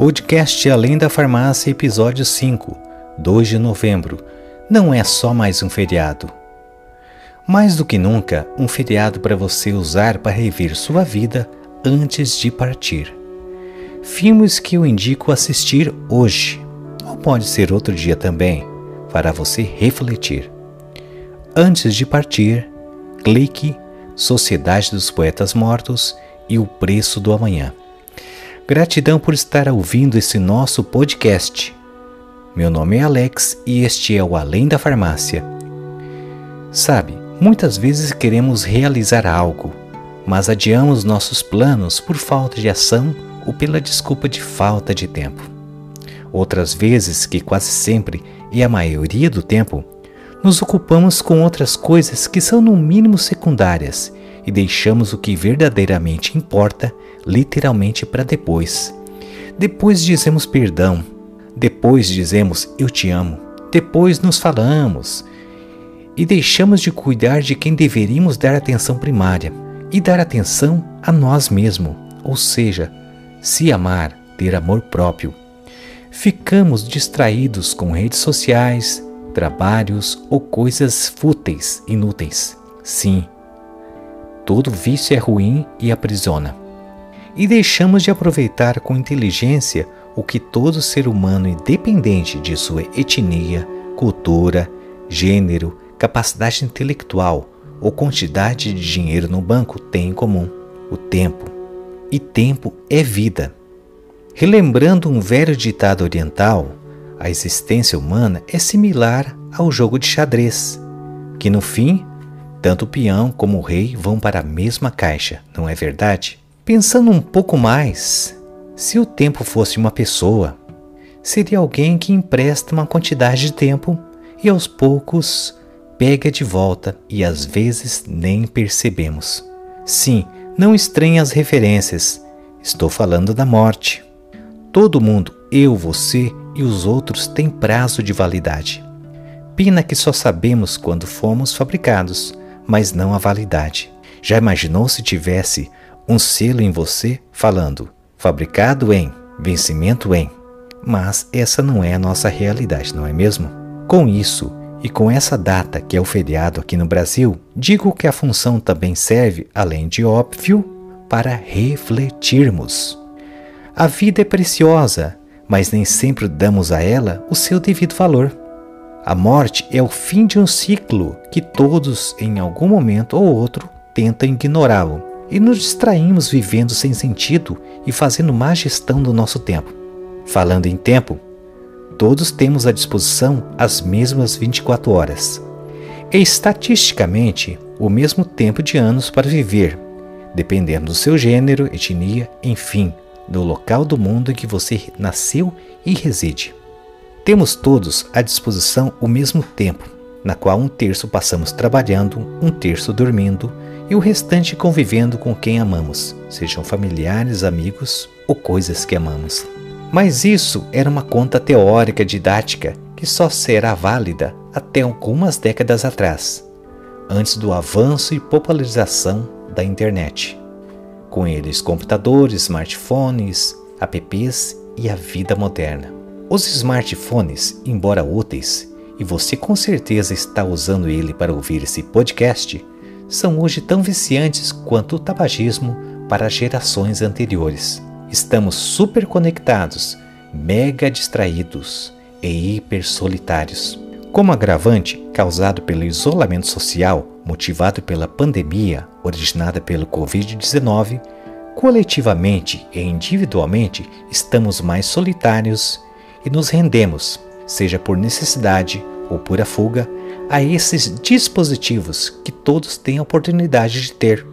Podcast Além da Farmácia, episódio 5, 2 de novembro. Não é só mais um feriado. Mais do que nunca, um feriado para você usar para rever sua vida antes de partir. Filmes que eu indico assistir hoje, ou pode ser outro dia também, para você refletir. Antes de partir, clique Sociedade dos Poetas Mortos e O Preço do Amanhã. Gratidão por estar ouvindo esse nosso podcast. Meu nome é Alex e este é o Além da Farmácia. Sabe, muitas vezes queremos realizar algo, mas adiamos nossos planos por falta de ação ou pela desculpa de falta de tempo. Outras vezes, que quase sempre e a maioria do tempo, nos ocupamos com outras coisas que são no mínimo secundárias e deixamos o que verdadeiramente importa literalmente para depois. Depois dizemos perdão, depois dizemos eu te amo, depois nos falamos e deixamos de cuidar de quem deveríamos dar atenção primária e dar atenção a nós mesmos, ou seja, se amar, ter amor próprio. Ficamos distraídos com redes sociais, trabalhos ou coisas fúteis, inúteis. Sim, todo vício é ruim e aprisiona e deixamos de aproveitar com inteligência o que todo ser humano, independente de sua etnia, cultura, gênero, capacidade intelectual ou quantidade de dinheiro no banco tem em comum: o tempo. E tempo é vida. Relembrando um velho ditado oriental, a existência humana é similar ao jogo de xadrez, que no fim, tanto o peão como o rei vão para a mesma caixa, não é verdade? Pensando um pouco mais, se o tempo fosse uma pessoa, seria alguém que empresta uma quantidade de tempo e aos poucos pega de volta e às vezes nem percebemos. Sim, não estranhe as referências, estou falando da morte. Todo mundo, eu, você e os outros, tem prazo de validade. Pena que só sabemos quando fomos fabricados, mas não a validade. Já imaginou se tivesse um selo em você falando fabricado em, vencimento em. Mas essa não é a nossa realidade, não é mesmo? Com isso, e com essa data que é o feriado aqui no Brasil, digo que a função também serve, além de óbvio, para refletirmos. A vida é preciosa, mas nem sempre damos a ela o seu devido valor. A morte é o fim de um ciclo que todos, em algum momento ou outro, tentam ignorá-lo e nos distraímos vivendo sem sentido e fazendo má gestão do nosso tempo. Falando em tempo, todos temos à disposição as mesmas 24 horas. É estatisticamente o mesmo tempo de anos para viver, dependendo do seu gênero, etnia, enfim, do local do mundo em que você nasceu e reside. Temos todos à disposição o mesmo tempo, na qual um terço passamos trabalhando, um terço dormindo, e o restante convivendo com quem amamos, sejam familiares, amigos ou coisas que amamos. Mas isso era uma conta teórica didática que só será válida até algumas décadas atrás, antes do avanço e popularização da internet. Com eles, computadores, smartphones, apps e a vida moderna. Os smartphones, embora úteis, e você com certeza está usando ele para ouvir esse podcast, são hoje tão viciantes quanto o tabagismo para gerações anteriores. Estamos super conectados, mega distraídos e hiper solitários. Como agravante causado pelo isolamento social motivado pela pandemia originada pelo Covid-19, coletivamente e individualmente estamos mais solitários e nos rendemos, seja por necessidade ou pura fuga, a esses dispositivos que todos têm a oportunidade de ter.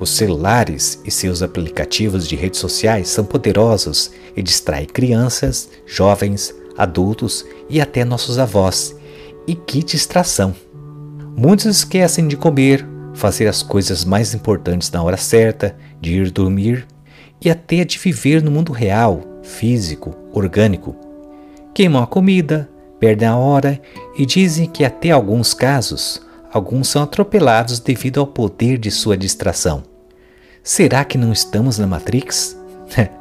Os celulares e seus aplicativos de redes sociais são poderosos e distraem crianças, jovens, adultos e até nossos avós. E que distração! Muitos esquecem de comer, fazer as coisas mais importantes na hora certa, de ir dormir e até de viver no mundo real, físico, orgânico. Queimam a comida, perdem a hora e dizem que, até alguns casos, alguns são atropelados devido ao poder de sua distração. Será que não estamos na Matrix?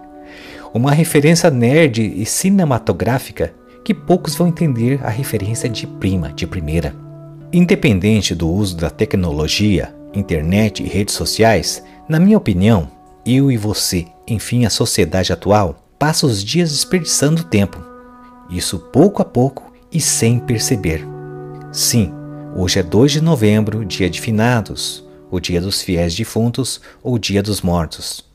uma referência nerd e cinematográfica que poucos vão entender a referência de prima, de primeira. Independente do uso da tecnologia, internet e redes sociais, na minha opinião, eu e você, enfim a sociedade atual, passa os dias desperdiçando tempo. Isso pouco a pouco e sem perceber. Sim, hoje é 2 de novembro, dia de finados, o dia dos fiéis defuntos ou dia dos mortos.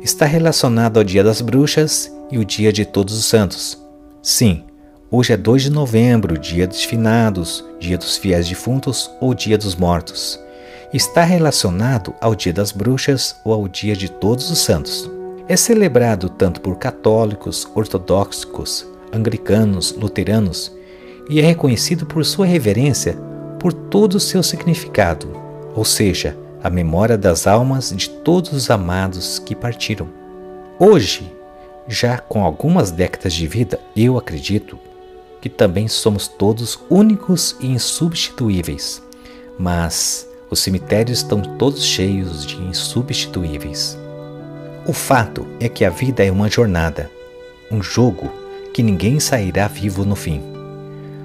Está relacionado ao dia das bruxas e o dia de todos os santos. Sim, hoje é 2 de novembro, dia dos finados, dia dos fiéis defuntos ou dia dos mortos está relacionado ao Dia das Bruxas ou ao Dia de Todos os Santos. É celebrado tanto por católicos, ortodoxos, anglicanos, luteranos e é reconhecido por sua reverência por todo o seu significado, ou seja, a memória das almas de todos os amados que partiram. Hoje, já com algumas décadas de vida, eu acredito que também somos todos únicos e insubstituíveis, mas os cemitérios estão todos cheios de insubstituíveis. O fato é que a vida é uma jornada, um jogo que ninguém sairá vivo no fim.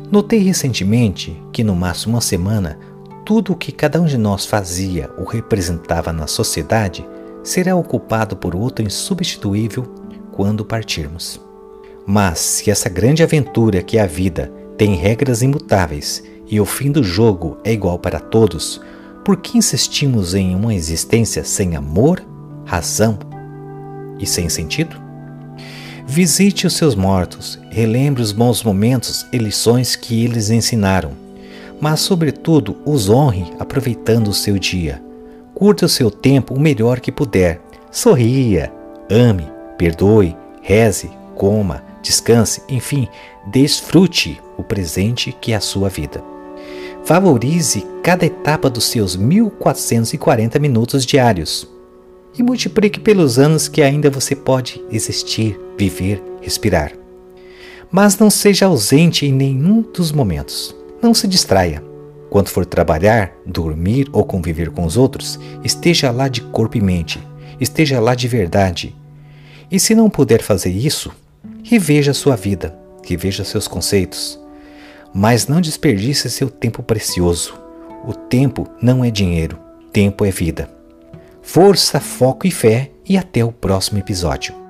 Notei recentemente que, no máximo uma semana, tudo o que cada um de nós fazia ou representava na sociedade será ocupado por outro insubstituível quando partirmos. Mas se essa grande aventura que é a vida tem regras imutáveis e o fim do jogo é igual para todos, por que insistimos em uma existência sem amor, razão e sem sentido? Visite os seus mortos, relembre os bons momentos e lições que eles ensinaram, mas, sobretudo, os honre aproveitando o seu dia. Curta o seu tempo o melhor que puder. Sorria, ame, perdoe, reze, coma, descanse, enfim, desfrute o presente que é a sua vida. Valorize cada etapa dos seus 1440 minutos diários e multiplique pelos anos que ainda você pode existir, viver, respirar. Mas não seja ausente em nenhum dos momentos. Não se distraia. Quando for trabalhar, dormir ou conviver com os outros, esteja lá de corpo e mente, esteja lá de verdade. E se não puder fazer isso, reveja sua vida, reveja seus conceitos, mas não desperdice seu tempo precioso. O tempo não é dinheiro, tempo é vida. Força, foco e fé, e até o próximo episódio.